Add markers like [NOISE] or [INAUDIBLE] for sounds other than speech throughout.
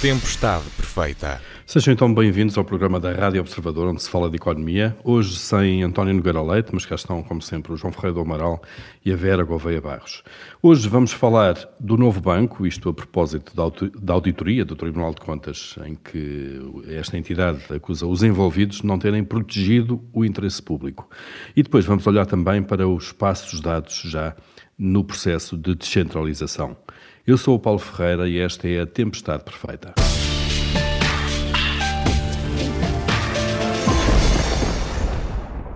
Tempestade Perfeita. Sejam então bem-vindos ao programa da Rádio Observador, onde se fala de economia. Hoje sem António Nogueira Leite, mas cá estão, como sempre, o João Ferreira do Amaral e a Vera Gouveia Barros. Hoje vamos falar do novo banco, isto a propósito da auditoria do Tribunal de Contas, em que esta entidade acusa os envolvidos de não terem protegido o interesse público. E depois vamos olhar também para os passos dados já no processo de descentralização. Eu sou o Paulo Ferreira e esta é a Tempestade Perfeita.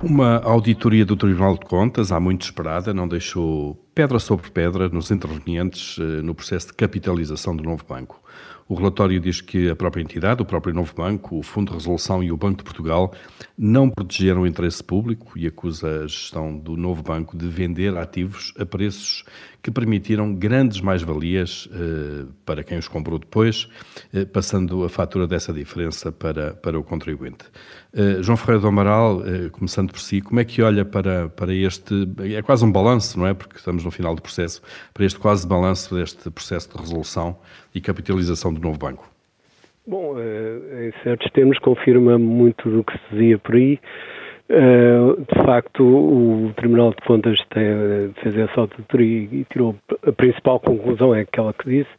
Uma auditoria do Tribunal de Contas, há muito esperada, não deixou pedra sobre pedra nos intervenientes eh, no processo de capitalização do novo banco. O relatório diz que a própria entidade, o próprio novo banco, o Fundo de Resolução e o Banco de Portugal não protegeram o interesse público e acusa a gestão do novo banco de vender ativos a preços que permitiram grandes mais-valias eh, para quem os comprou depois, eh, passando a fatura dessa diferença para, para o contribuinte. Eh, João Ferreira do Amaral, começando por si, como é que olha para, para este, é quase um balanço, não é? Porque estamos no final do processo, para este quase balanço deste processo de resolução e capitalização do novo banco? Bom, em certos termos confirma muito do que se dizia por aí. Uh, de facto, o Tribunal de Contas tem, fez essa auditoria e tirou a principal conclusão é aquela que disse.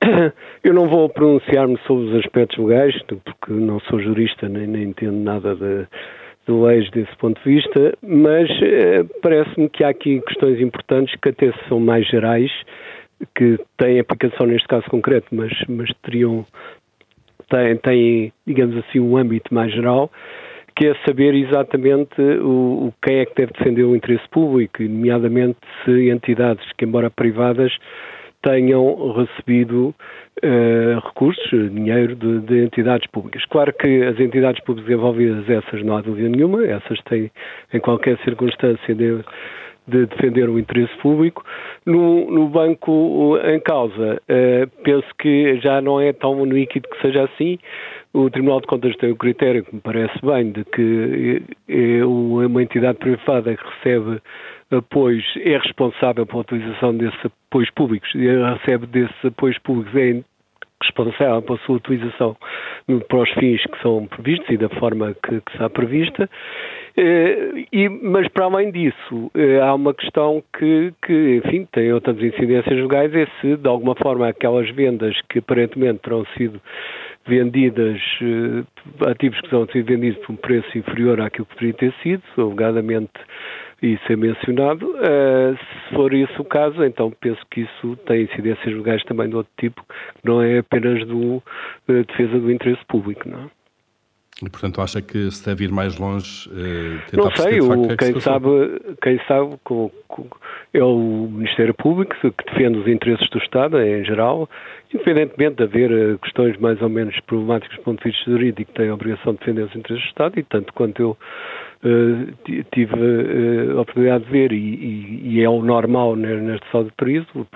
[COUGHS] Eu não vou pronunciar-me sobre os aspectos legais, porque não sou jurista nem, nem entendo nada de, de leis desse ponto de vista, mas uh, parece-me que há aqui questões importantes que até são mais gerais, que têm aplicação neste caso concreto, mas, mas teriam, têm, têm, digamos assim, um âmbito mais geral que é saber exatamente o, o, quem é que deve defender o interesse público, nomeadamente se entidades que, embora privadas, tenham recebido uh, recursos, dinheiro de, de, entidades públicas. Claro que as entidades públicas envolvidas, essas não há dúvida nenhuma, essas têm, em qualquer circunstância, de, de defender o interesse público. No, no banco em causa, uh, penso que já não é tão líquido que seja assim, o Tribunal de Contas tem o critério, que me parece bem, de que é uma entidade privada que recebe apoios é responsável pela utilização desses apoios públicos e recebe desses apoios públicos é responsável pela sua utilização para os fins que são previstos e da forma que, que está prevista. Eh, e, mas, para além disso, há uma questão que, que, enfim, tem outras incidências legais, é se, de alguma forma, aquelas vendas que aparentemente terão sido vendidas, uh, ativos que são sido vendidos por um preço inferior àquilo que poderia ter sido, alegadamente isso é mencionado. Uh, se for isso o caso, então penso que isso tem incidências legais também de outro tipo, não é apenas do uh, defesa do interesse público, não é? E, portanto, acha que se deve ir mais longe? Eh, não sei, o, quem, sabe, quem sabe com, com, é o Ministério Público que defende os interesses do Estado em geral, independentemente de haver eh, questões mais ou menos problemáticas do ponto de vista jurídico, tem a obrigação de defender os interesses do Estado e tanto quanto eu uh, tive uh, a oportunidade de ver e, e, e, é o normal nestes auditorias, o,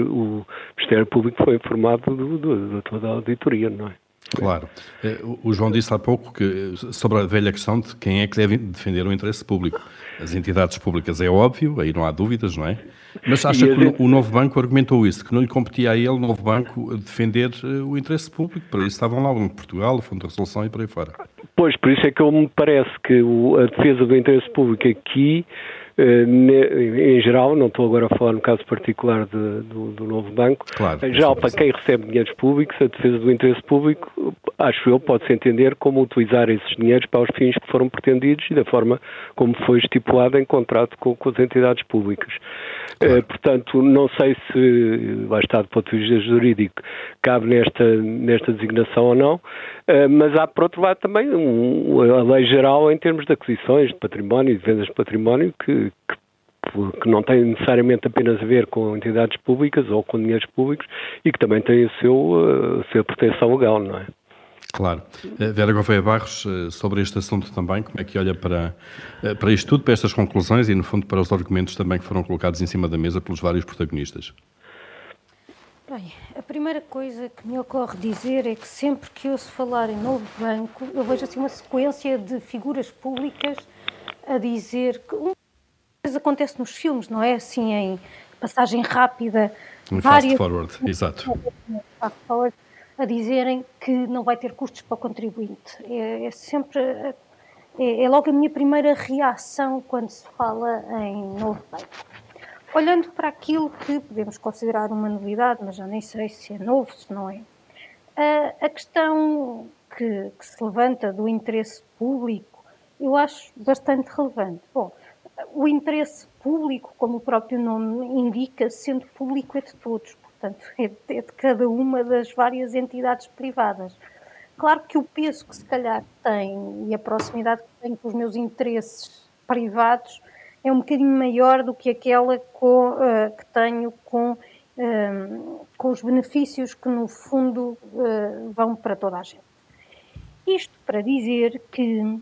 o Ministério Público foi informado de toda a auditoria, não é? Claro. Eh, o João disse há pouco que sobre a velha questão de quem é que deve defender o interesse público. As entidades públicas é óbvio, aí não há dúvidas, não é? Mas acha que o novo banco argumentou isso, que não lhe competia a ele, o novo banco, defender eh, o interesse público. Para isso estavam lá o Banco de Portugal, o Fundo de Resolução e por aí fora. Pois, por isso é que eu me parece que a defesa do interesse público aqui eh, em geral, não estou agora a falar no caso particular de, do, do, novo banco, claro, em geral, para quem recebe dinheiros públicos, a defesa do interesse público, acho eu, pode-se entender como utilizar esses dinheiros para os fins que foram pretendidos e da forma como foi estipulado em contrato com, com as entidades públicas. Claro. Uh, portanto, não sei se, lá está, do ponto de vista jurídico, cabe nesta, nesta designação ou não, mas há, por outro lado, também a lei geral em termos de aquisições de património e de vendas de património que, que, que, não tem necessariamente apenas a ver com entidades públicas ou com dinheiros públicos e que também tem a, seu, a sua proteção legal, não é? Claro. Eh, Vera Gouveia Barros, eh, sobre este assunto também, como é que olha para, eh, para isto tudo, para estas conclusões e, no fundo, para os argumentos também que foram colocados em cima da mesa pelos vários protagonistas? Bem, a primeira coisa que me ocorre dizer é que sempre que ouço falar em novo banco, eu vejo assim uma sequência de figuras públicas a dizer que uma coisa acontece nos filmes, não é? Assim, em passagem rápida. Um várias... fast forward, exato. Fast forward a dizerem que não vai ter custos para o contribuinte. É, é sempre. É, é, logo a minha primeira reação quando se fala em novo banco. Olhando para aquilo que podemos considerar uma novidade, mas já nem sei se é novo, se não é. A, questão que, que se levanta do interesse público, eu acho bastante relevante. Bom, o interesse público, como o próprio nome indica, sendo público é de todos, portanto, é de, é de cada uma das várias entidades privadas. Claro que o peso que se calhar tem e a proximidade que tem com os meus interesses privados é um bocadinho maior do que aquela com, uh, que tenho com, uh, com os benefícios que, no fundo, uh, vão para toda a gente. Isto para dizer que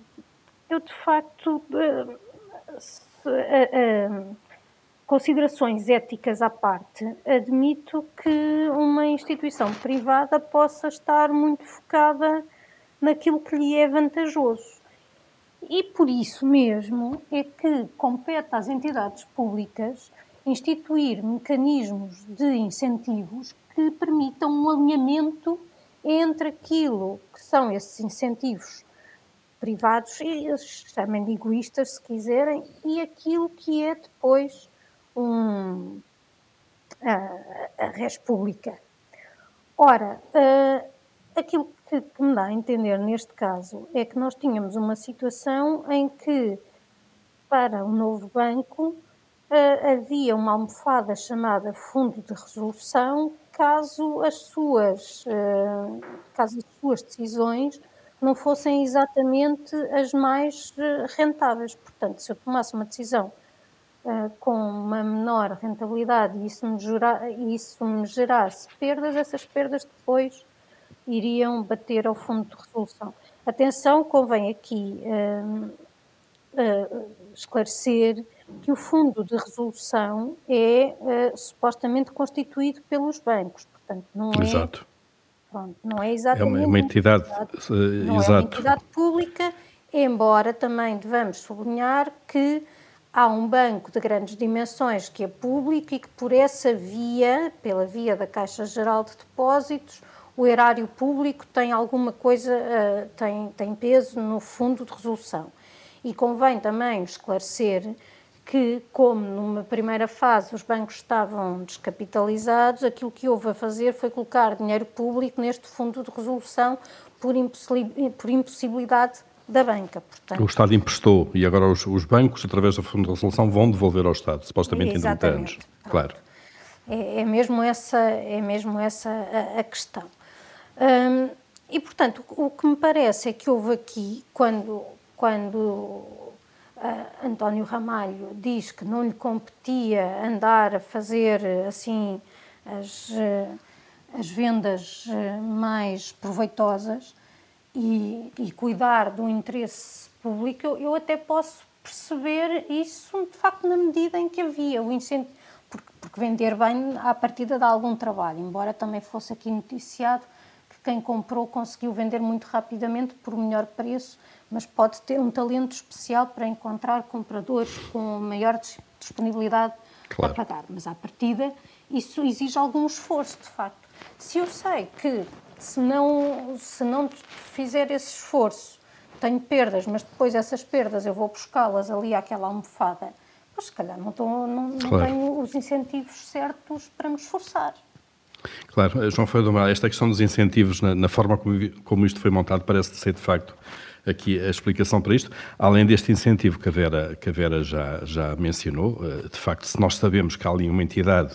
eu, de facto, se, considerações éticas à parte, admito que uma instituição privada possa estar muito focada naquilo que lhe é vantajoso. E por isso mesmo é que compete às entidades públicas instituir mecanismos de incentivos que permitam um alinhamento entre aquilo que são esses incentivos privados, e chamem de egoístas se quiserem, e aquilo que é depois um, a, a res pública. Ora, uh, aquilo que, que, me dá a entender neste caso é que nós tínhamos uma situação em que, para o novo banco, uh, havia uma almofada chamada Fundo de Resolução, caso as suas, uh, caso as suas decisões não fossem exatamente as mais rentáveis. Portanto, se eu tomasse uma decisão uh, com uma menor rentabilidade e isso me, isso me gerasse perdas, essas perdas depois iriam bater ao fundo de resolução. Atenção, convém aqui uh, uh, esclarecer que o fundo de resolução é supostamente constituído pelos bancos, portanto não é Exato. Pronto, não é exatamente é uma, uma entidade, não exato. é uma entidade pública, embora também devamos sublinhar que há um banco de grandes dimensões que é público e que por essa via, pela via da Caixa Geral de Depósitos, o erário público tem alguma coisa, uh, tem, tem peso no fundo de resolução. E convém também esclarecer que, como numa primeira fase os bancos estavam descapitalizados, aquilo que houve a fazer foi colocar dinheiro público neste fundo de resolução por, impossibilidade da banca. Portanto, o Estado emprestou e agora os, os, bancos, através do Fundo de Resolução, vão devolver ao Estado, supostamente em 30 anos. Claro. É, é, mesmo essa, é mesmo essa a, a questão. Hum, e, portanto, o, que me parece é que houve aqui, quando, quando uh, António Ramalho diz que não lhe competia andar a fazer assim as, uh, as vendas uh, mais proveitosas, e, e cuidar do interesse público, eu, eu, até posso perceber isso de facto na medida em que havia o incentivo, porque, porque vender bem à partida dá algum trabalho, embora também fosse aqui noticiado quem comprou conseguiu vender muito rapidamente por melhor preço, mas pode ter um talento especial para encontrar compradores com maior disponibilidade claro. a pagar. Mas à partida isso exige algum esforço, de facto. Se eu sei que se não, se não fizer esse esforço, tenho perdas, mas depois essas perdas eu vou buscá-las ali àquela almofada, mas se calhar não, estou, não, não claro. tenho os incentivos certos para me esforçar. Claro, João Feio esta questão dos incentivos, na, na forma como, como, isto foi montado, parece ser de facto aqui a explicação para isto. Além deste incentivo que a Vera, que a Vera já, já mencionou, eh, de facto, se nós sabemos que há ali uma entidade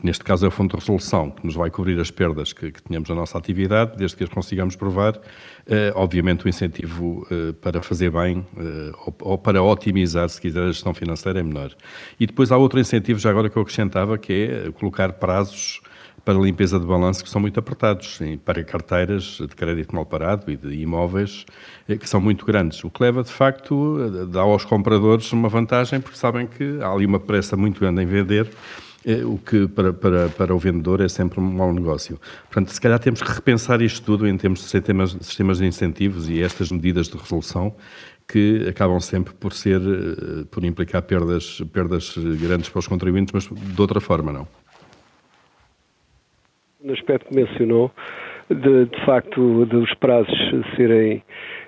Neste caso é o Fundo de Resolução, que nos vai cobrir as perdas que, que tínhamos na nossa atividade, desde que as consigamos provar. Eh, obviamente, o incentivo eh, para fazer bem eh, ou, ou, para otimizar, se quiser, a gestão financeira é menor. E depois há outro incentivo, já agora que eu acrescentava, que é colocar prazos para limpeza de balanço que são muito apertados, para carteiras de crédito mal parado e de imóveis que são muito grandes. O que leva, de facto, dá aos compradores uma vantagem, porque sabem que há ali uma pressa muito grande em vender é, o que para, para, para o vendedor é sempre um mau negócio. Portanto, se calhar temos que repensar isto tudo em termos de sistemas, sistemas de incentivos e estas medidas de resolução que acabam sempre por ser, eh, por implicar perdas, perdas grandes para os contribuintes, mas de outra forma não. No aspecto que mencionou, de, de facto dos prazos serem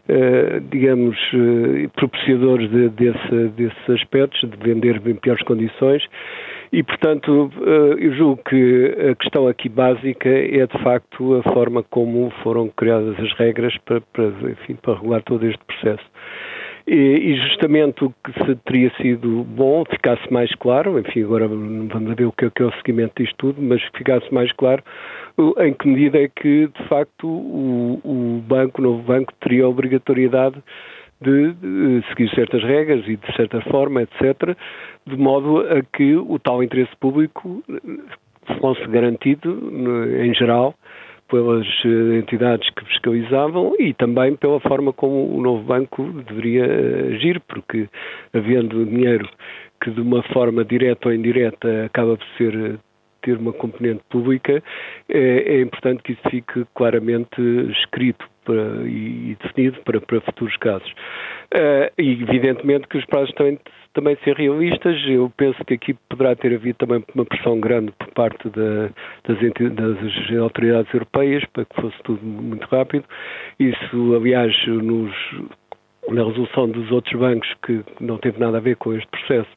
Uh, digamos, uh, propiciadores de, desse, desses aspectos, de vender em piores condições. E, portanto, uh, eu julgo que a questão aqui básica é, de facto, a forma como foram criadas as regras para, para, enfim, para regular todo este processo. E, justamente o que se teria sido bom, ficasse mais claro, enfim, agora vamos ver o que é, é o seguimento disto tudo, mas ficasse mais claro em que medida é que, de facto, o, o banco, o novo banco, teria a obrigatoriedade de, de, seguir certas regras e de certa forma, etc., de modo a que o tal interesse público fosse garantido, em geral, pelas eh, entidades que fiscalizavam e também pela forma como o novo banco deveria agir, porque havendo dinheiro que de uma forma direta ou indireta acaba por ser ter uma componente pública, é, é importante que isso fique claramente escrito para, e, definido para, para futuros casos. Uh, e evidentemente que os prazos também, também ser realistas, eu penso que aqui poderá ter havido também uma pressão grande por parte da, das, das autoridades europeias para que fosse tudo muito rápido. Isso, aliás, nos na resolução dos outros bancos, que não teve nada a ver com este processo,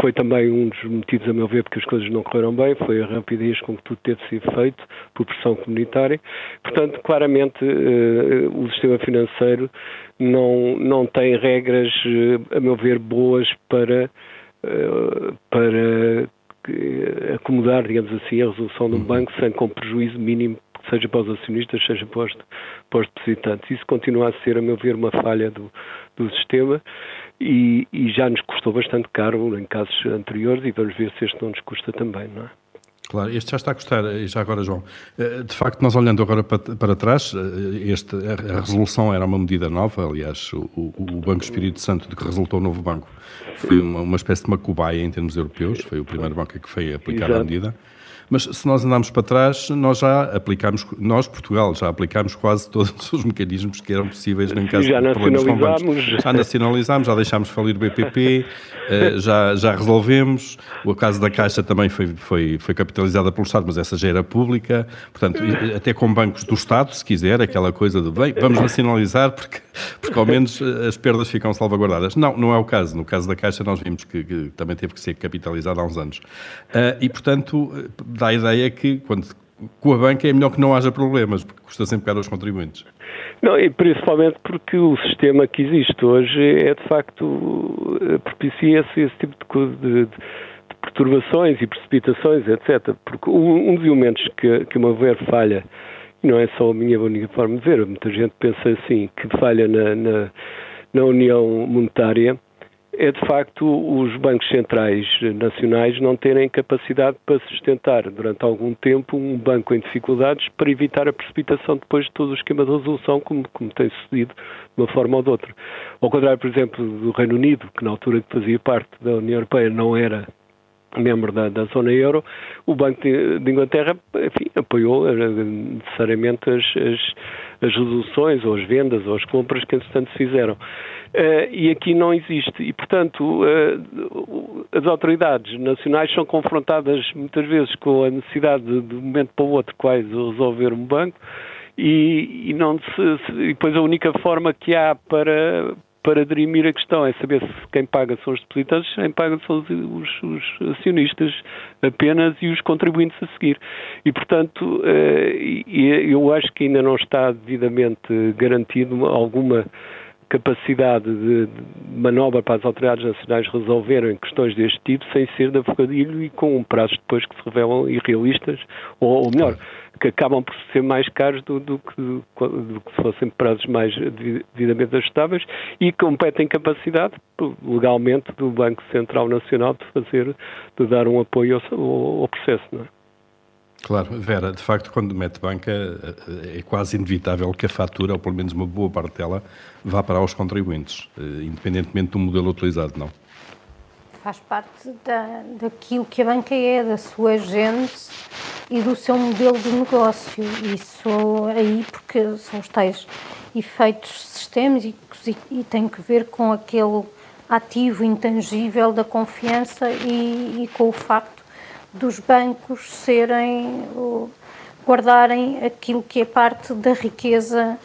foi também um dos motivos, a meu ver, porque as coisas não correram bem, foi a rapidez com que tudo teve sido feito por pressão comunitária. Portanto, claramente, uh, o sistema financeiro não, não tem regras, uh, a meu ver, boas para, uh, para acomodar, digamos assim, a resolução de um uhum. banco sem com prejuízo mínimo seja para os acionistas, seja para os, para os depositantes. Isso continua a ser, a meu ver, uma falha do, do sistema e, e, já nos custou bastante caro em casos anteriores e vamos ver se este não nos custa também, não é? Claro, este já está a custar, já agora, João. Eh, de facto, nós olhando agora para, para trás, eh, este, a resolução era uma medida nova, aliás, o, o Banco Espírito Santo, de que resultou o novo banco, foi uma, uma espécie de uma cobaia em termos europeus, foi o primeiro banco que foi aplicar Exato. a medida. Mas se nós andarmos para trás, nós já aplicámos, nós, Portugal, já aplicámos quase [LAUGHS] todos os mecanismos que eram possíveis em caso [LAUGHS] já de problemas com bancos. Já nacionalizámos, já deixámos falir o BPP, [LAUGHS] eh, já, já resolvemos. O caso da Caixa também foi, foi, foi capitalizada pelo Estado, mas essa já era pública. Portanto, até com bancos do Estado, se quiser, aquela coisa de, bem, vamos nacionalizar porque, porque ao menos eh, as perdas ficam salvaguardadas. Não, não é o caso. No caso da Caixa nós vimos que, que também teve que ser capitalizada há uns anos. E, portanto, dá a ideia que quando com a banca é melhor que não haja problemas, porque custa sempre caro aos contribuintes. Não, e principalmente porque o sistema que existe hoje é de facto propicia esse, esse tipo de, de, de, perturbações e precipitações, etc. Porque um, um dos elementos que, que uma ver falha, e não é só a minha única forma de ver, muita gente pensa assim, que falha na, na, na união monetária, é de facto os bancos centrais nacionais não terem capacidade para sustentar durante algum tempo um banco em dificuldades para evitar a precipitação depois de todo o esquema de resolução, como, como tem sucedido de uma forma ou de outra. Ao contrário, por exemplo, do Reino Unido, que na altura que fazia parte da União Europeia não era membro da, da, zona euro, o Banco de, Inglaterra enfim, apoiou eh, necessariamente as, as, as, resoluções ou as vendas ou as compras que entretanto se fizeram. Uh, e aqui não existe. E, portanto, uh, as autoridades nacionais são confrontadas muitas vezes com a necessidade de, de um momento para o outro quase resolver um banco e, e não se, se, e depois a única forma que há para, para dirimir a questão é saber se quem paga são os depositantes, quem paga são os, os, os acionistas apenas e os contribuintes a seguir. E, portanto, eh, eu acho que ainda não está devidamente garantido alguma capacidade de, manobra para as autoridades nacionais resolverem questões deste tipo sem ser de afogadilho e com prazos depois que se revelam irrealistas, ou, ou melhor, que acabam por ser mais caros do, do, que, do, do que se fossem prazos mais devidamente ajustáveis e competem capacidade legalmente do Banco Central Nacional de fazer, de dar um apoio ao, ao processo, não é? Claro, Vera, de facto, quando mete banca, é quase inevitável que a fatura, ou pelo menos uma boa parte dela, vá para os contribuintes, eh, independentemente do modelo utilizado, não? Faz parte da, daquilo que a banca é, da sua gênese e do seu modelo de negócio. Isso aí, porque são os tais efeitos sistémicos e, e tem que ver com aquele ativo intangível da confiança e, e com o facto dos bancos serem guardarem aquilo que é parte da riqueza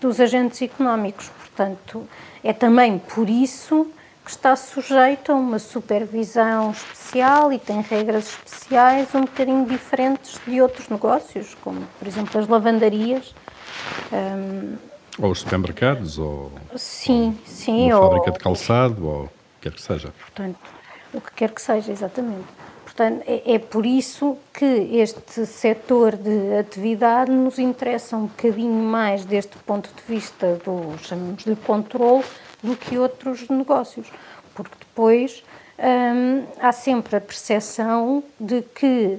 dos agentes económicos. Portanto, é também por isso que está sujeito a uma supervisão especial e tem regras especiais um bocadinho diferentes de outros negócios, como, por exemplo, as lavandarias. Um, ou os supermercados, ou sim, sim, uma ou, fábrica de calçado, ou o que quer que seja. Portanto, o que quer que seja, exatamente. Portanto, é, é por isso que este setor de atividade nos interessa um bocadinho mais deste ponto de vista do, chamamos-lhe, controle, do que outros negócios. Porque depois hum, há sempre a percepção de que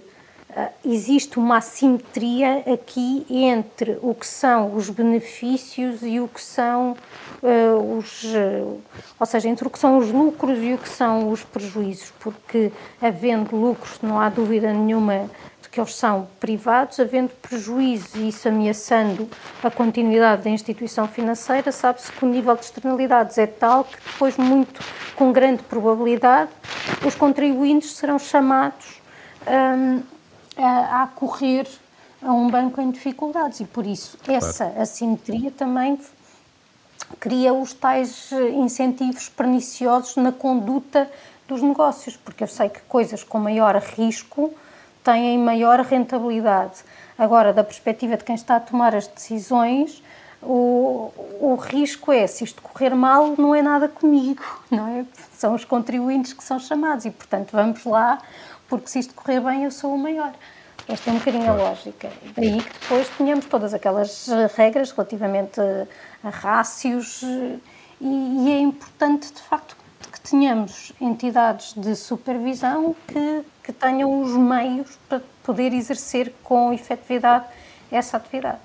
existe uma assimetria aqui entre o que são os benefícios e o que são uh, os. Uh, ou seja, entre o que são os lucros e o que são os prejuízos, porque havendo lucros, não há dúvida nenhuma de que eles são privados, havendo prejuízo e isso ameaçando a continuidade da instituição financeira, sabe-se que o nível de externalidades é tal que depois, muito com grande probabilidade, os contribuintes serão chamados um, a, a correr a um banco em dificuldades e por isso essa assimetria também cria os tais eh, incentivos perniciosos na conduta dos negócios, porque eu sei que coisas com maior risco têm maior rentabilidade. Agora, da perspectiva de quem está a tomar as decisões, o, o risco é, se isto correr mal, não é nada comigo, [LAUGHS] não é? São os contribuintes que são chamados e, portanto, vamos lá, porque se isto correr bem, eu sou o maior. Esta é um bocadinho a lógica. Daí que depois tenhamos todas aquelas regras relativamente a rácios e, e é importante, de facto, que tenhamos entidades de supervisão que, que tenham os meios para poder exercer com efetividade essa atividade.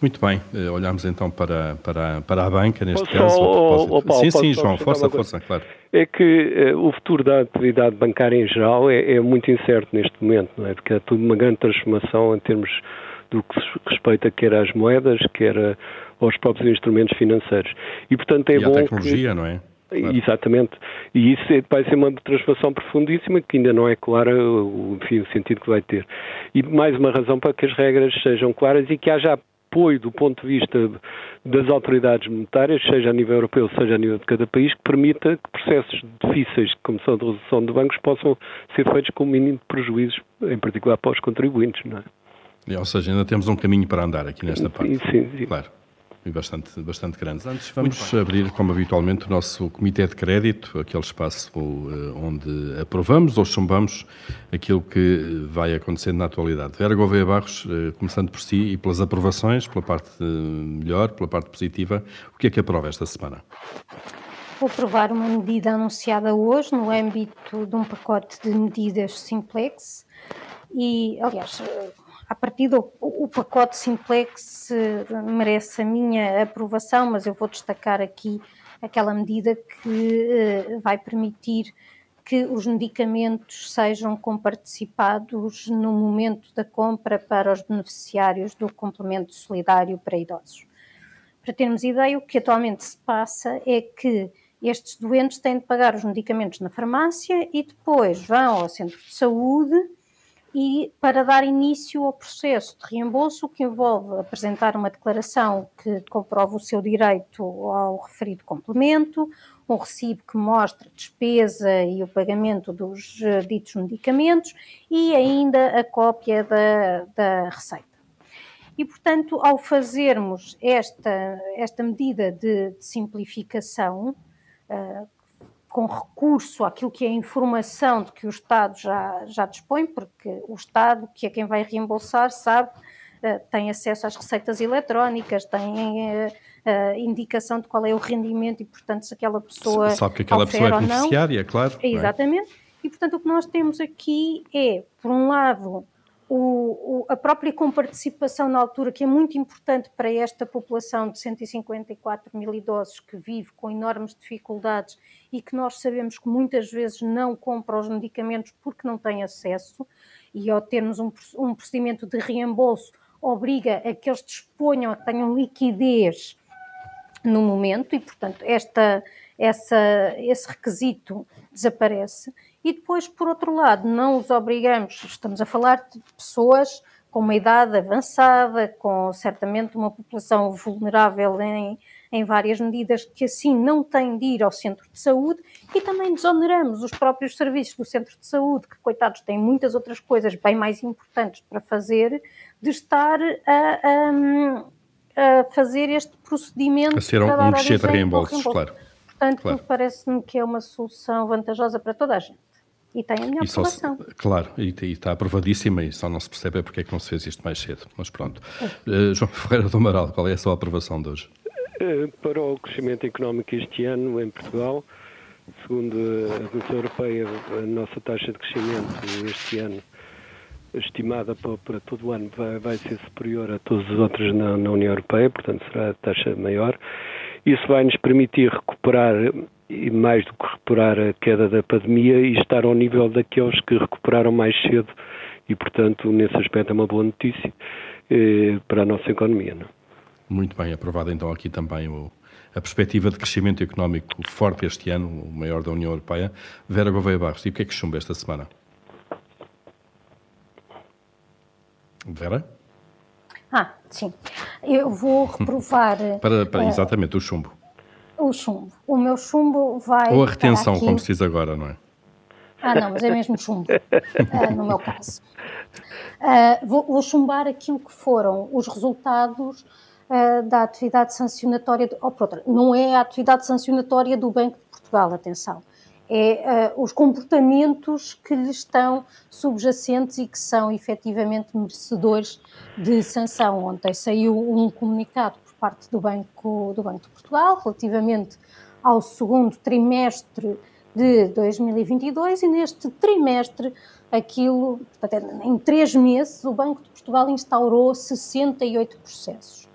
Muito bem, olhamos então para, para, para a banca, neste posso caso. Só, oh, Paulo, sim, sim, João, força, força, claro. É que uh, o futuro da atividade bancária em geral é, é, muito incerto neste momento, não é? Porque é tudo uma grande transformação em termos do que respeita quer às moedas, quer aos próprios instrumentos financeiros. E, portanto, é e bom. A tecnologia, que... não é? Claro. Exatamente. E isso é, vai ser uma transformação profundíssima que ainda não é clara enfim, o sentido que vai ter. E mais uma razão para que as regras sejam claras e que haja apoio do ponto de vista das autoridades monetárias, seja a nível europeu, seja a nível de cada país, que permita que processos difíceis, como são de redução de bancos, possam ser feitos com o mínimo de prejuízos, em particular para os contribuintes, não é? Ou seja, ainda temos um caminho para andar aqui nesta parte. Sim, sim. sim. Claro e bastante, bastante grandes. Antes, vamos abrir, como habitualmente, o nosso Comitê de Crédito, aquele espaço uh, onde aprovamos ou chumbamos aquilo que vai acontecendo na atualidade. Vera Gouveia Barros, uh, começando por si e pelas aprovações, pela parte uh, melhor, pela parte positiva, o que é que aprova esta semana? Vou aprovar uma medida anunciada hoje no âmbito de um pacote de medidas simplex e, aliás, a partir do o pacote Simplex merece a minha aprovação, mas eu vou destacar aqui aquela medida que eh, vai permitir que os medicamentos sejam comparticipados no momento da compra para os beneficiários do complemento solidário para idosos. Para termos ideia, o que atualmente se passa é que estes doentes têm de pagar os medicamentos na farmácia e depois vão ao centro de saúde e para dar início ao processo de reembolso, que envolve apresentar uma declaração que comprova o seu direito ao referido complemento, um recibo que mostra a despesa e o pagamento dos eh, ditos medicamentos e ainda a cópia da, da receita. E, portanto, ao fazermos esta, esta medida de, de simplificação, uh, com recurso àquilo que é a informação de que o Estado já, já dispõe, porque o Estado, que é quem vai reembolsar, sabe, uh, tem acesso às receitas eletrónicas, tem uh, uh, indicação de qual é o rendimento e, portanto, se aquela pessoa. Sabe que aquela pessoa é beneficiária, claro. É, exatamente. É? E, portanto, o que nós temos aqui é, por um lado, o, o, a própria comparticipação na altura, que é muito importante para esta população de 154 mil idosos que vive com enormes dificuldades e que nós sabemos que muitas vezes não compra os medicamentos porque não tem acesso, e ao termos um, um procedimento de reembolso, obriga a que eles disponham, a que tenham liquidez no momento, e portanto esta, essa, esse requisito desaparece. E depois, por outro lado, não os obrigamos, estamos a falar de pessoas com uma idade avançada, com certamente uma população vulnerável em, em várias medidas que assim não têm de ir ao centro de saúde e também desoneramos os próprios serviços do centro de saúde, que coitados têm muitas outras coisas bem mais importantes para fazer, de estar a, a, a fazer este procedimento. A ser um, um de reembolsos, claro. Portanto, claro. parece-me que é uma solução vantajosa para toda a gente. E tem a minha aprovação. Se, claro, e, e, está aprovadíssima e só não se percebe é porque é que não se fez isto mais cedo. Mas pronto. É. Uh, João Ferreira do Amaral, qual é a sua aprovação de hoje? Uh, para o crescimento económico este ano em Portugal, segundo a Comissão Europeia, a nossa taxa de crescimento este ano estimada para, para todo o ano vai, vai, ser superior a todos os outros na, na União Europeia, portanto será a taxa maior. Isso vai nos permitir recuperar e mais do que recuperar a queda da pandemia e estar ao nível daqueles que recuperaram mais cedo e, portanto, nesse aspecto é uma boa notícia eh, para a nossa economia. Não? Muito bem, aprovada então aqui também o, a perspectiva de crescimento económico forte este ano, o maior da União Europeia. Vera Gouveia Barros, e o que é que chumba esta semana? Vera? Ah, sim. Eu vou reprovar. para, para, uh, exatamente, o chumbo. O chumbo. O meu chumbo vai. Ou a retenção, como se diz agora, não é? Ah, não, mas é mesmo chumbo, uh, [LAUGHS] no meu caso. Uh, vou, vou, chumbar aquilo que foram os resultados uh, da atividade sancionatória, de, ou por outra, não é a atividade sancionatória do Banco de Portugal, atenção, é os comportamentos que lhe estão subjacentes e que são efetivamente merecedores de sanção. Ontem saiu um comunicado parte do Banco, do Banco de Portugal relativamente ao segundo trimestre de 2022 e neste trimestre aquilo, portanto, em três meses, o Banco de Portugal instaurou 68 processos.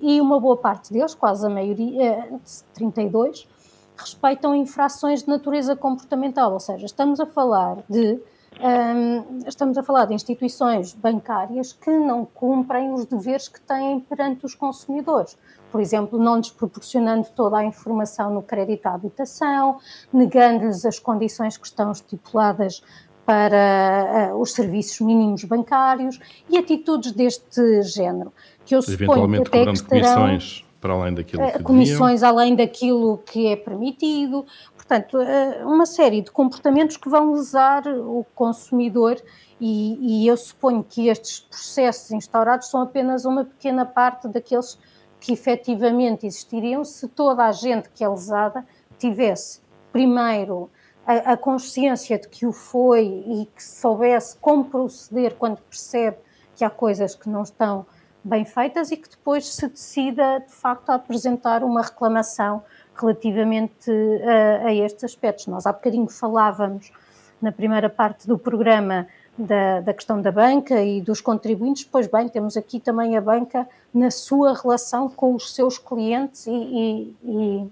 E uma boa parte deles, quase a maioria, 32, eh, respeitam infrações de natureza comportamental, ou seja, estamos a falar de um, estamos a falar de instituições bancárias que não cumprem os deveres que têm perante os consumidores. Por exemplo, não lhes proporcionando toda a informação no crédito à habitação, negando-lhes as condições que estão estipuladas para uh, os serviços mínimos bancários e atitudes deste género, que eu suponho que até que estarão... comissões para além daquilo eh, que Comissões deviam. além daquilo que é permitido. Portanto, eh, uma série de comportamentos que vão lesar o consumidor e, e eu suponho que estes processos instaurados são apenas uma pequena parte daqueles que efetivamente existiriam se toda a gente que é lesada tivesse, primeiro, a, a, consciência de que o foi e que soubesse como proceder quando percebe que há coisas que não estão bem feitas e que depois se decida, de facto, a apresentar uma reclamação relativamente a, a estes aspectos. Nós há bocadinho falávamos na primeira parte do programa da, da, questão da banca e dos contribuintes, pois bem, temos aqui também a banca na sua relação com os seus clientes e, e, e,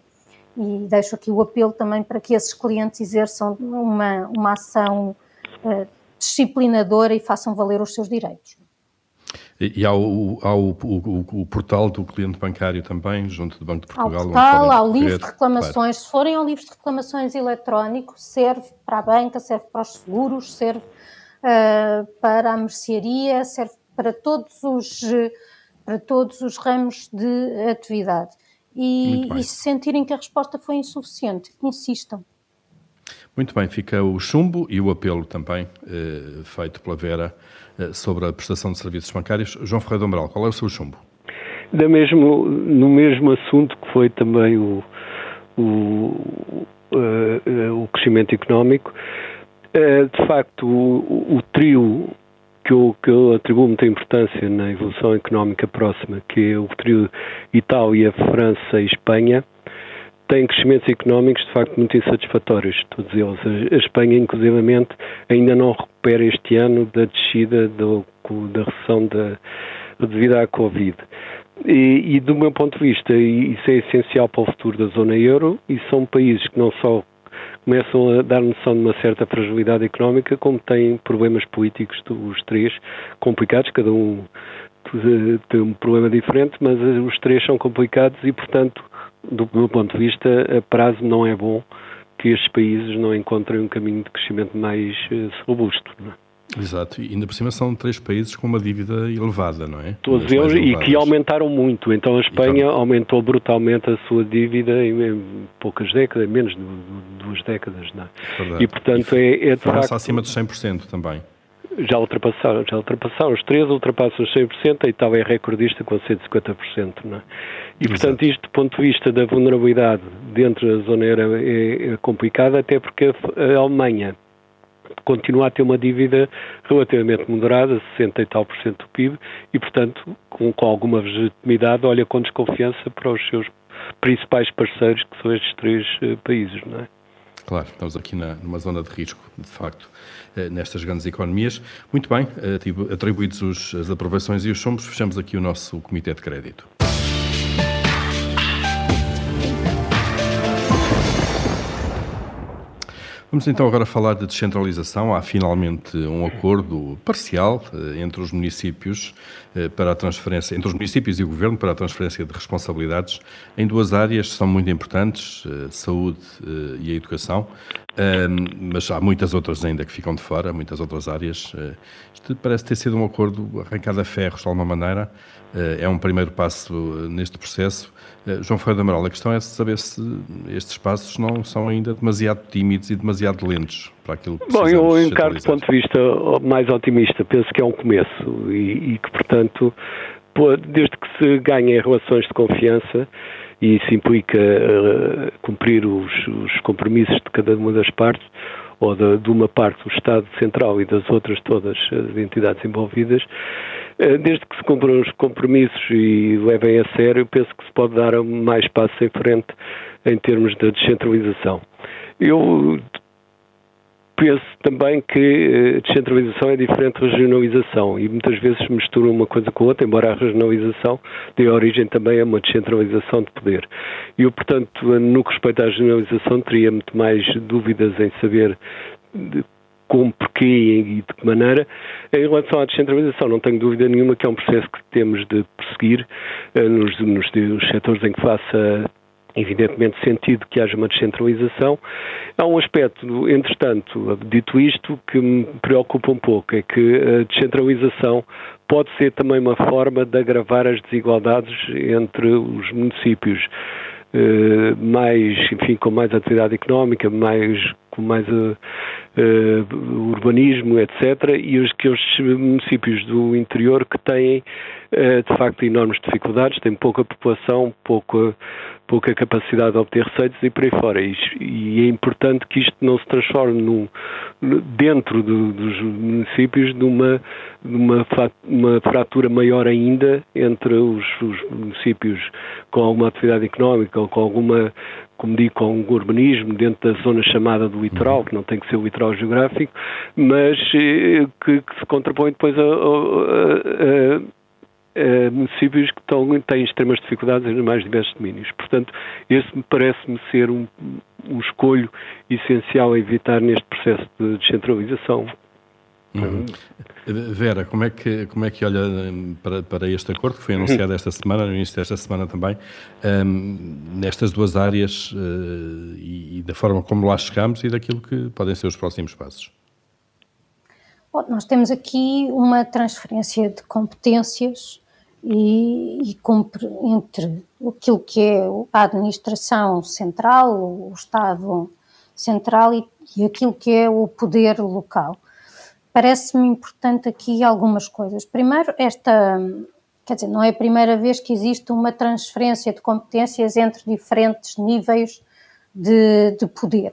e deixo aqui o apelo também para que esses clientes exerçam uma, uma ação uh, disciplinadora e façam valer os seus direitos. E, há, o, há o, o, o, portal do cliente bancário também, junto do Banco de Portugal. Há o portal, há o livro de reclamações. Claro. Se forem ao livro de reclamações eletrónico, serve para a banca, serve para os seguros, serve uh, para a mercearia, serve para todos os, para todos os ramos de atividade. E, e se sentirem que a resposta foi insuficiente, insistam. Muito bem, fica o chumbo e o apelo também eh, feito pela Vera eh, sobre a prestação de serviços bancários. João Ferreira do qual é o seu chumbo? Da mesmo, no mesmo assunto que foi também o, o, uh, o crescimento económico, uh, de facto, o, o trio que eu, que eu, atribuo muita importância na evolução económica próxima, que é o trio Itália, França e Espanha, têm crescimentos económicos de facto muito insatisfatórios, todos eles. A Espanha, inclusivamente, ainda não recupera este ano da descida do, da recessão da, devido à Covid. E, e, do meu ponto de vista, isso é essencial para o futuro da zona euro e são países que não só começam a dar noção de uma certa fragilidade económica, como têm problemas políticos, os três, complicados, cada um tem um problema diferente, mas os três são complicados e, portanto, do meu ponto de vista, a prazo não é bom que estes países não encontrem um caminho de crescimento mais uh, robusto. Exato, e ainda por cima são três países com uma dívida elevada, não é? Todos eles e que aumentaram muito. Então a Espanha então... aumentou brutalmente a sua dívida em, poucas décadas, menos de, de duas décadas, não é? Verdade. E portanto e é, é de França facto, acima dos 100% também. Já ultrapassaram, já ultrapassaram, os três ultrapassam os 100%, a Itália é recordista com 150%, não é? E Exato. portanto isto do ponto de vista da vulnerabilidade dentro da zona euro é, é complicado, até porque a Alemanha continua a ter uma dívida relativamente moderada, 60 e tal por cento do PIB, e, portanto, com, com alguma legitimidade, olha com desconfiança para os seus principais parceiros, que são estes três uh, países, não é? Claro, estamos aqui na, numa zona de risco, de facto, eh, nestas grandes economias. Muito bem, atribuídos os, as aprovações e os somos, fechamos aqui o nosso Comitê de Crédito. Vamos então agora falar de descentralização. Há finalmente um acordo parcial eh, entre os municípios eh, para a transferência, entre os municípios e o governo para a transferência de responsabilidades em duas áreas que são muito importantes, eh, saúde e a educação. Mas há muitas outras ainda que ficam de fora, muitas outras áreas. Isto parece ter sido um acordo arrancado a ferros de alguma maneira. É um primeiro passo neste processo. João Ferreira Amaral, a questão é saber se estes passos não são ainda demasiado tímidos e demasiado lentos para aquilo que Bom, eu encaro do ponto de vista mais otimista, penso que é um começo e, e que, portanto, desde que se ganhem relações de confiança e isso implica uh, cumprir os, os compromissos de cada uma das partes, ou de, de, uma parte do Estado Central e das outras todas as entidades envolvidas, eh, desde que se cumpram os compromissos e levem a sério, penso que se pode dar mais passos em frente em termos de descentralização. Eu penso também que eh, descentralização é diferente da regionalização e muitas vezes misturam uma coisa com a outra, embora a regionalização dê origem também a uma descentralização de poder. E eu, portanto, no que respeita à regionalização, teria muito mais dúvidas em saber como, porquê e de que maneira. Em relação à descentralização, não tenho dúvida nenhuma que é um processo que temos de prosseguir uh, nos, nos, nos setores em que faça evidentemente sentido que haja uma descentralização. Há um aspecto, entretanto, dito isto, que me preocupa um pouco, é que a descentralização pode ser também uma forma de agravar as desigualdades entre os municípios. Uh, mais, enfim, com mais atividade económica, mais, com mais uh, uh, urbanismo, etc., e os que os municípios do interior que têm, de facto, enormes dificuldades, têm pouca população, pouca pouca capacidade de obter receitas e por aí fora. E, e é importante que isto não se transforme num, dentro do, dos municípios numa, numa uma fratura maior ainda entre os, os, municípios com alguma atividade económica ou com alguma, como digo, com urbanismo dentro da zona chamada do litoral, que não tem que ser o litoral geográfico, mas eh, que, que se contrapõe depois a, a, a municípios que estão, têm extremas dificuldades nos mais diversos domínios. Portanto, esse me parece-me ser um, um escolho essencial a evitar neste processo de descentralização. Uhum. Vera, como é que, como é que olha hum, para, para este acordo que foi anunciado esta semana, no início desta semana também, um, nestas duas áreas uh, e, e, da forma como lá chegamos e daquilo que podem ser os próximos passos? Bom, nós temos aqui uma transferência de competências e, e entre aquilo que é a administração central, o Estado central e, e aquilo que é o poder local. Parece-me importante aqui algumas coisas. Primeiro, esta, quer dizer, não é a primeira vez que existe uma transferência de competências entre diferentes níveis de, de poder.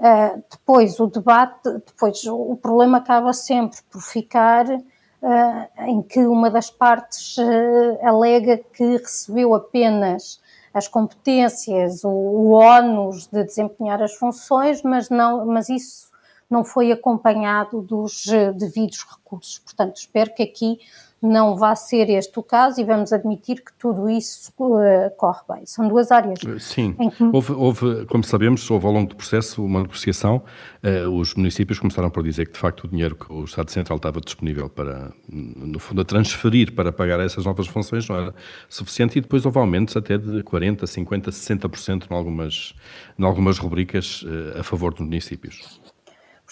Uh, depois, o debate, depois o problema acaba sempre por ficar uh, em que uma das partes uh, alega que recebeu apenas as competências, o, o ónus de desempenhar as funções, mas, não, mas isso não foi acompanhado dos devidos recursos. Portanto, espero que aqui não vá ser este o caso e vamos admitir que tudo isso uh, corre bem. São duas áreas. Eh, sim, que... houve, houve, como sabemos, houve ao longo do processo uma negociação. Uh, os municípios começaram por dizer que, de facto, o dinheiro que o Estado Central estava disponível para, no fundo, a transferir para pagar essas novas funções não era suficiente e depois houve aumentos até de 40%, 50%, 60% em algumas, em algumas rubricas uh, a favor dos municípios.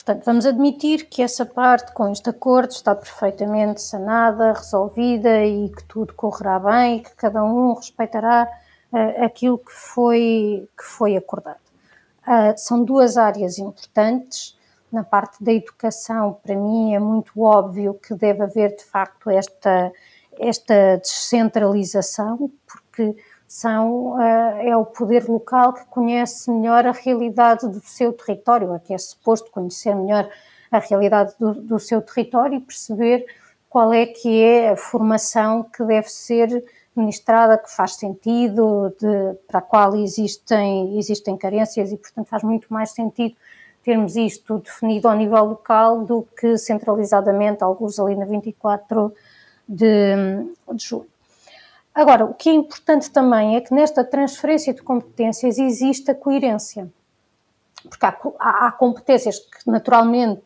Portanto, vamos admitir que essa parte com este acordo está perfeitamente sanada, resolvida e que tudo correrá bem e que cada um respeitará uh, aquilo que foi, que foi acordado. Uh, são duas áreas importantes. Na parte da educação, para mim é muito óbvio que deve haver de facto esta, esta descentralização, porque são, eh, é o poder local que conhece melhor a realidade do seu território, a que é suposto conhecer melhor a realidade do, do seu território e perceber qual é que é a formação que deve ser ministrada, que faz sentido, de, para a qual existem, existem carências e, portanto, faz muito mais sentido termos isto definido ao nível local do que centralizadamente, alguns ali na 24 de, de julho. Agora, o que é importante também é que nesta transferência de competências existe a coerência. Porque há, há, há competências que naturalmente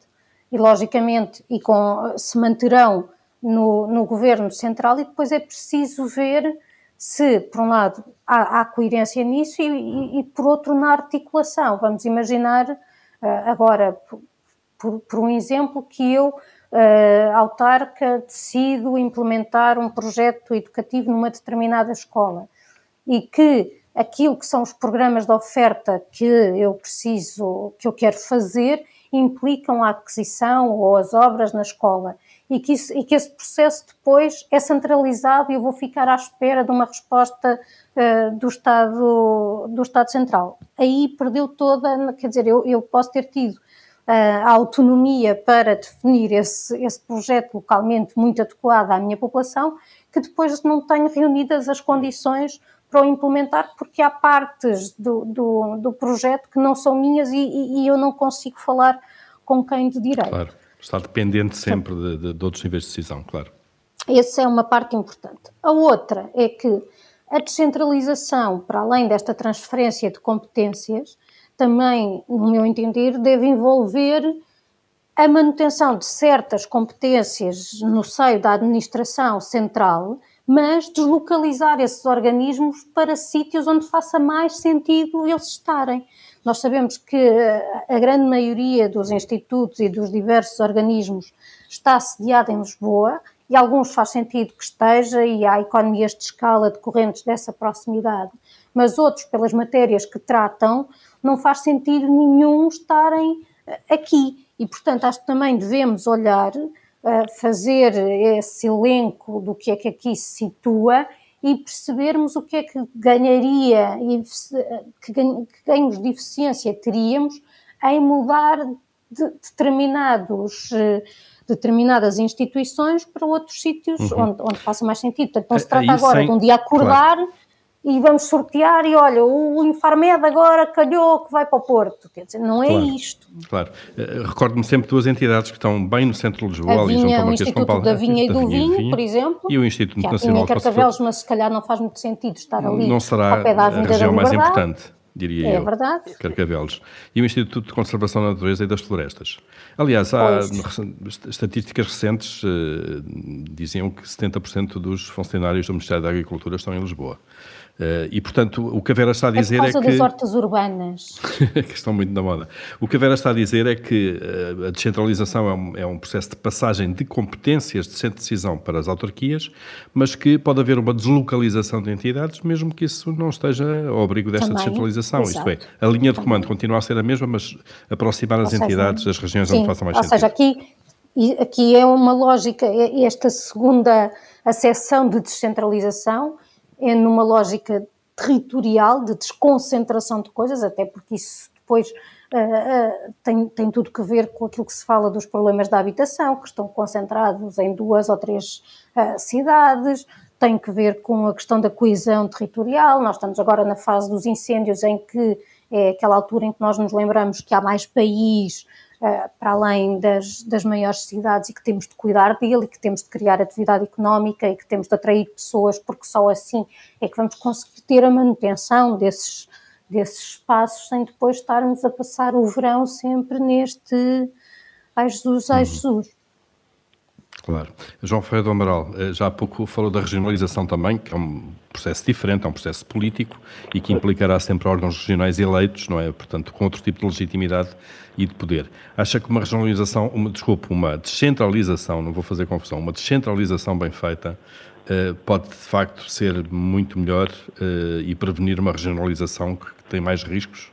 e logicamente e com, se manterão no, no, governo central e depois é preciso ver se, por um lado, há, há coerência nisso e, e, e, por outro, na articulação. Vamos imaginar, uh, agora, por, por, um exemplo, que eu uh, autarca decido implementar um projeto educativo numa determinada escola e que aquilo que são os programas de oferta que eu preciso, que eu quero fazer, implicam a aquisição ou as obras na escola e que, isso, e que esse processo depois é centralizado e eu vou ficar à espera de uma resposta uh, do, Estado, do Estado Central. Aí perdeu toda, quer dizer, eu, eu posso ter tido a autonomia para definir esse, esse projeto localmente muito adequado à minha população, que depois não tenho reunidas as condições para o implementar, porque há partes do, do, do projeto que não são minhas e, e, eu não consigo falar com quem de direito. Claro, está dependente sempre de, de, de outros níveis de decisão, claro. Essa é uma parte importante. A outra é que a descentralização, para além desta transferência de competências, também, no meu entender, deve envolver a manutenção de certas competências no seio da administração central, mas deslocalizar esses organismos para sítios onde faça mais sentido eles estarem. Nós sabemos que a grande maioria dos institutos e dos diversos organismos está sediada em Lisboa e alguns faz sentido que esteja e há economias de escala decorrentes dessa proximidade, mas outros, pelas matérias que tratam, não faz sentido nenhum estarem eh, aqui. E, portanto, acho que também devemos olhar, eh, fazer esse elenco do que é que aqui se situa e percebermos o que é que ganharia, que ganhos de eficiência teríamos em mudar de determinados eh, determinadas instituições para outros sítios uhum. onde, onde faça mais sentido. Portanto, não se trata agora sem... de um dia acordar claro e vamos sortear e olha, o Infarmed agora calhou que vai para o Porto. Quer dizer, não é claro, isto. Claro. Uh, Recordo-me sempre duas entidades que estão bem no centro de Lisboa, ali junto ao Marquês de Pombal. da Vinha e do Vinho, por exemplo. E o Instituto Nacional de Carcavelos, mas se calhar não faz muito sentido estar ali Não será ao pé da a região mais importante diria é eu. É verdade. Carcavelos. E o Instituto de Conservação da Natureza e das Florestas. Aliás, há pois. estatísticas recentes uh, diziam que 70% dos funcionários do Ministério da Agricultura estão em Lisboa. Uh, e, portanto, o que a Vera está a dizer é, por causa é que... das hortas urbanas. [LAUGHS] que estão muito na moda. O que a Vera está a dizer é que uh, a descentralização é um, é um, processo de passagem de competências de centro de decisão para as autarquias, mas que pode haver uma deslocalização de entidades, mesmo que isso não esteja ao abrigo desta Também, descentralização. Exato. Isto é, a linha de comando continua a ser a mesma, mas aproximar as entidades das regiões sim, onde faça mais ou sentido. Ou seja, aqui, aqui é uma lógica, é esta segunda acessão de descentralização é numa lógica territorial de desconcentração de coisas, até porque isso depois uh, uh, tem, tem tudo que ver com aquilo que se fala dos problemas da habitação, que estão concentrados em duas ou três uh, cidades, tem que ver com a questão da coesão territorial. Nós estamos agora na fase dos incêndios, em que é aquela altura em que nós nos lembramos que há mais país para além das, das maiores cidades e que temos de cuidar dele e que temos de criar atividade económica e que temos de atrair pessoas, porque só assim é que vamos conseguir ter a manutenção desses, desses espaços sem depois estarmos a passar o verão sempre neste ai Jesus, ai uhum. Jesus. Claro. João Ferreira do Amaral, eh, já há pouco falou da regionalização também, que é um processo diferente, é um processo político e que implicará sempre órgãos regionais eleitos, não é? Portanto, com outro tipo de legitimidade e de poder. Acha que uma regionalização, uma, desculpe, uma descentralização, não vou fazer confusão, uma descentralização bem feita eh, pode de facto ser muito melhor eh, e prevenir uma regionalização que tem mais riscos?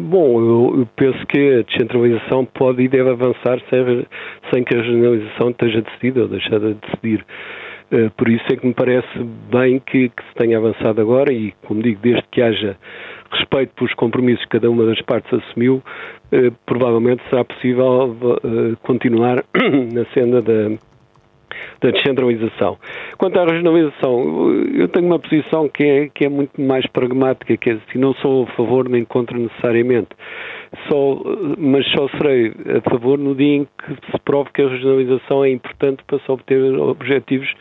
Bom, eu penso que a descentralização pode e deve avançar sem, sem que a regionalização esteja decidida ou deixada de decidir. Eh, por isso é que me parece bem que, que, se tenha avançado agora e, como digo, desde que haja respeito pelos compromissos que cada uma das partes assumiu, eh, provavelmente será possível eh, continuar [CLEARS THROAT] na senda da, da descentralização. Quanto à regionalização, eu tenho uma posição que é, que é muito mais pragmática, que é assim, não sou a favor nem contra necessariamente, só, mas só serei a favor no dia em que se prove que a regionalização é importante para se obter objetivos,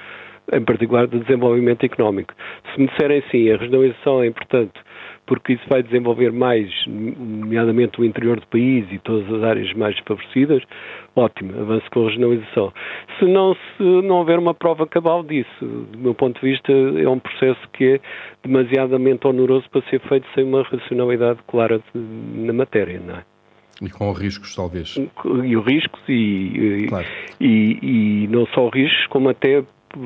em particular de desenvolvimento económico. Se me disserem sim, a regionalização é importante porque isso vai desenvolver mais, nomeadamente o interior do país e todas as áreas mais favorecidas, ótimo, avanço com a regionalização. Se não, se não houver uma prova cabal disso, do meu ponto de vista, é um processo que é demasiadamente oneroso para ser feito sem uma racionalidade clara de, na matéria, não é? E com riscos, talvez. E os riscos, e, claro. e, e não só riscos, como até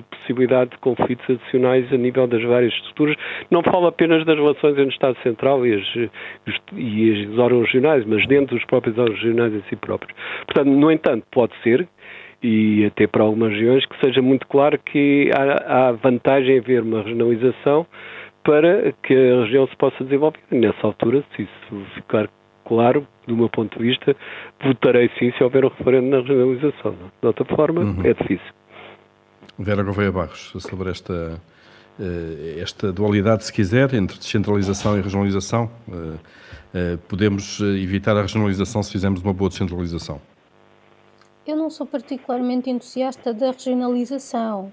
possibilidade de conflitos adicionais a nível das várias estruturas. Não falo apenas das relações entre o Estado Central e, as, e os órgãos regionais, mas dentro dos próprios órgãos regionais em si próprios. Portanto, no entanto, pode ser, e até para algumas regiões, que seja muito claro que há, há vantagem em haver uma regionalização para que a região se possa desenvolver. Nessa altura, se isso ficar claro, do meu ponto de vista, votarei sim se houver um referendo na regionalização. De outra forma, uhum. é difícil. Vera Gouveia Barros, sobre esta, eh, esta dualidade, se quiser, entre descentralização e regionalização. Eh, eh, podemos evitar a regionalização se fizermos uma boa descentralização? Eu não sou particularmente entusiasta da regionalização,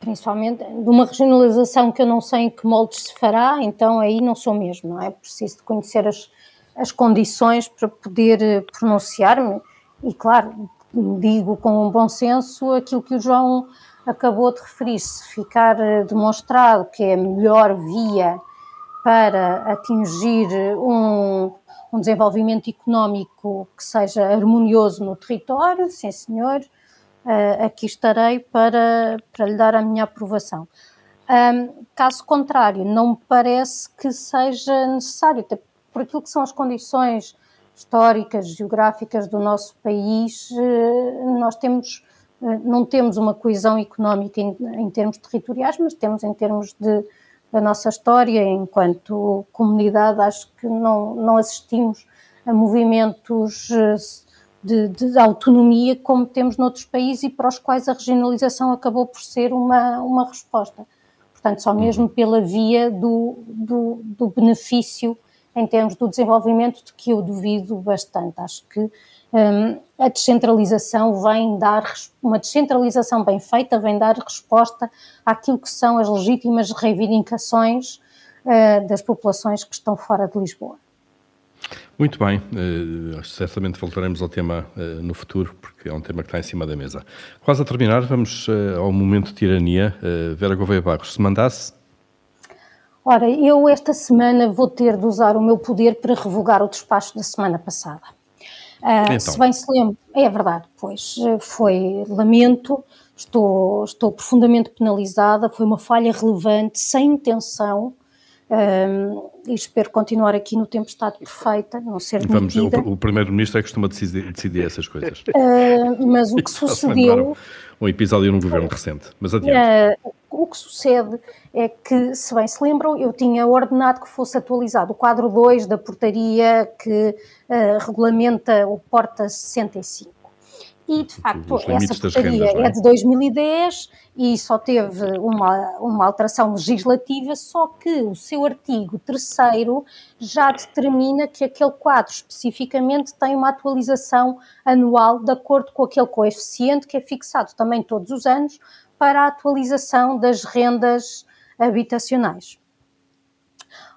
principalmente de uma regionalização que eu não sei em que moldes se fará, então aí não sou mesmo, não é? Preciso conhecer as, as condições para poder pronunciar-me e, claro, digo com um bom senso aquilo que o João acabou de referir. Se ficar eh, demonstrado que é a melhor via para atingir um, um desenvolvimento económico que seja harmonioso no território, sim senhor, uh, aqui estarei para, para lhe dar a minha aprovação. Um, caso contrário, não me parece que seja necessário, por aquilo que são as condições históricas, geográficas do nosso país, eh, nós temos, eh, não temos uma coesão económica em, em termos territoriais, mas temos em termos de, da nossa história enquanto comunidade, acho que não, não assistimos a movimentos eh, de, de, autonomia como temos noutros países e para os quais a regionalização acabou por ser uma, uma resposta. Portanto, só mesmo pela via do, do, do benefício em termos do desenvolvimento, de que eu duvido bastante. Acho que um, a descentralização vem dar, uma descentralização bem feita, vem dar resposta àquilo que são as legítimas reivindicações uh, das populações que estão fora de Lisboa. Muito bem, uh, certamente voltaremos ao tema uh, no futuro, porque é um tema que está em cima da mesa. Quase a terminar, vamos ao momento de tirania. Vera Gouveia Barros, se mandasse, Ora, eu esta semana vou ter de usar o meu poder para revogar o despacho da semana passada. Uh, então. Se bem se lembra, é verdade, pois foi lamento, estou, estou profundamente penalizada, foi uma falha relevante, sem intenção, um, e espero continuar aqui no tempestade perfeita, não ser Vamos, o, o Primeiro-Ministro é que costuma decidir, decidir essas coisas. Uh, mas o que [LAUGHS] sucedeu... Um episódio no governo recente, mas adiante. Uh, o que sucede é que, se bem se lembram, eu tinha ordenado que fosse atualizado o quadro 2 da portaria que uh, regulamenta o Porta 65. E, de facto, essa portaria rendas, é? é? de 2010 e só teve uma, uma alteração legislativa, só que o seu artigo 3 já determina que aquele quadro especificamente tem uma atualização anual de acordo com aquele coeficiente que é fixado também todos os anos para a atualização das rendas habitacionais.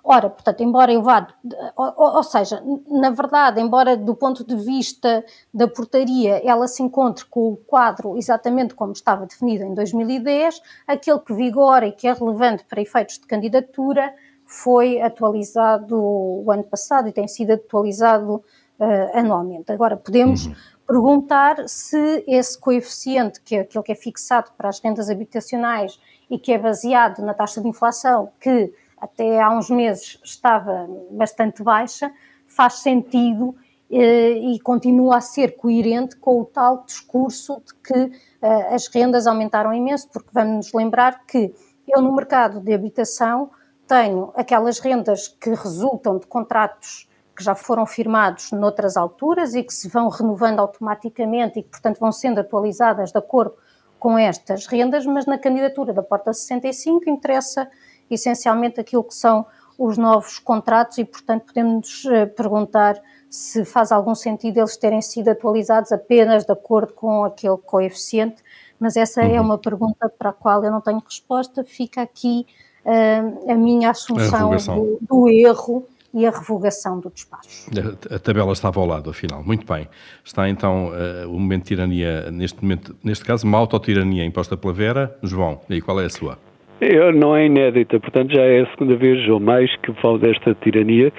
Ora, portanto, embora eu vá, ou, ou, seja, na verdade, embora do ponto de vista da portaria ela se encontre com o quadro exatamente como estava definido em 2010, aquele que vigora e que é relevante para efeitos de candidatura foi atualizado o ano passado e tem sido atualizado uh, anualmente. Agora, podemos uhum. Perguntar se esse coeficiente, que é aquele que é fixado para as rendas habitacionais e que é baseado na taxa de inflação, que até há uns meses estava bastante baixa, faz sentido eh, e continua a ser coerente com o tal discurso de que eh, as rendas aumentaram imenso, porque vamos nos lembrar que eu no mercado de habitação tenho aquelas rendas que resultam de contratos que já foram firmados noutras alturas e que se vão renovando automaticamente e que, portanto, vão sendo atualizadas de acordo com estas rendas, mas na candidatura da Porta 65 interessa essencialmente aquilo que são os novos contratos e, portanto, podemos eh, perguntar se faz algum sentido eles terem sido atualizados apenas de acordo com aquele coeficiente, mas essa é uhum. é uma pergunta para a qual eu não tenho resposta. Fica aqui uh, a minha assunção a do, do erro e a revogação do despacho. A, a, tabela estava ao lado, afinal. Muito bem. Está então uh, o momento de tirania, neste momento, neste caso, uma autotirania imposta pela Vera. João, e qual é a sua? Eu, não é inédita, portanto já é a segunda vez ou mais que falo desta tirania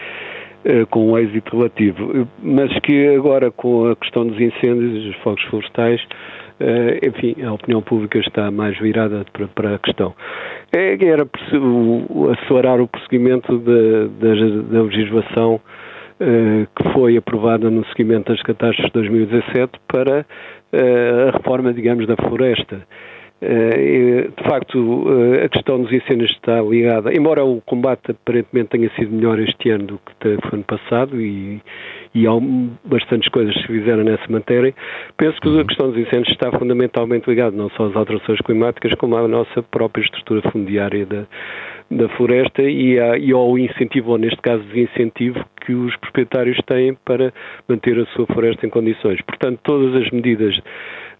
uh, com um êxito relativo, mas que agora com a questão dos incêndios e dos fogos florestais, uh, enfim, a opinião pública está mais virada para, para a questão. É, era acelerar o prosseguimento da legislação uh, que foi aprovada no seguimento das catástrofes de 2017 para a reforma, digamos, da floresta. Eh, de facto, eh, a questão dos incêndios está ligada, embora o combate aparentemente tenha sido melhor este ano do que foi ano passado e, e há bastantes coisas que se fizeram nessa matéria, penso que a uhum. questão dos incêndios está fundamentalmente ligada não só às alterações climáticas, como à nossa própria estrutura fundiária da, da floresta e, e ao incentivo, ou neste caso desincentivo, que os proprietários têm para manter a sua floresta em condições. Portanto, todas as medidas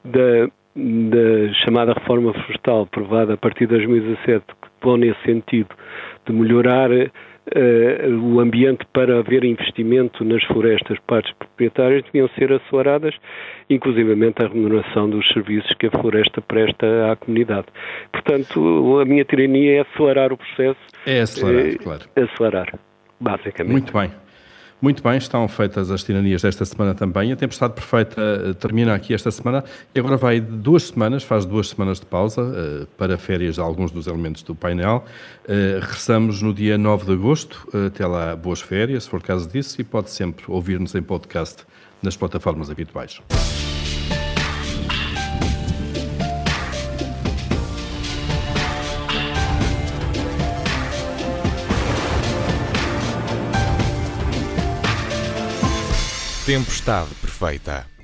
da da chamada reforma florestal aprovada a partir de 2017, que vão nesse sentido de melhorar uh, o ambiente para haver investimento nas florestas para os proprietários, deviam ser aceleradas, inclusivamente a remuneração dos serviços que a floresta presta à comunidade. Portanto, a minha tirania é acelerar o processo. É acelerar, uh, claro. Acelerar, basicamente. Muito bem. Muito bem, estão feitas as tiranias desta semana também. A Tempestade Perfeita eh, termina aqui esta semana e agora vai duas semanas, faz duas semanas de pausa uh, para férias de alguns dos elementos do painel. Uh, regressamos no dia 9 de agosto. Até lá, boas férias, se for caso disso, e pode sempre ouvir-nos em podcast nas plataformas habituais. Tempestade perfeita.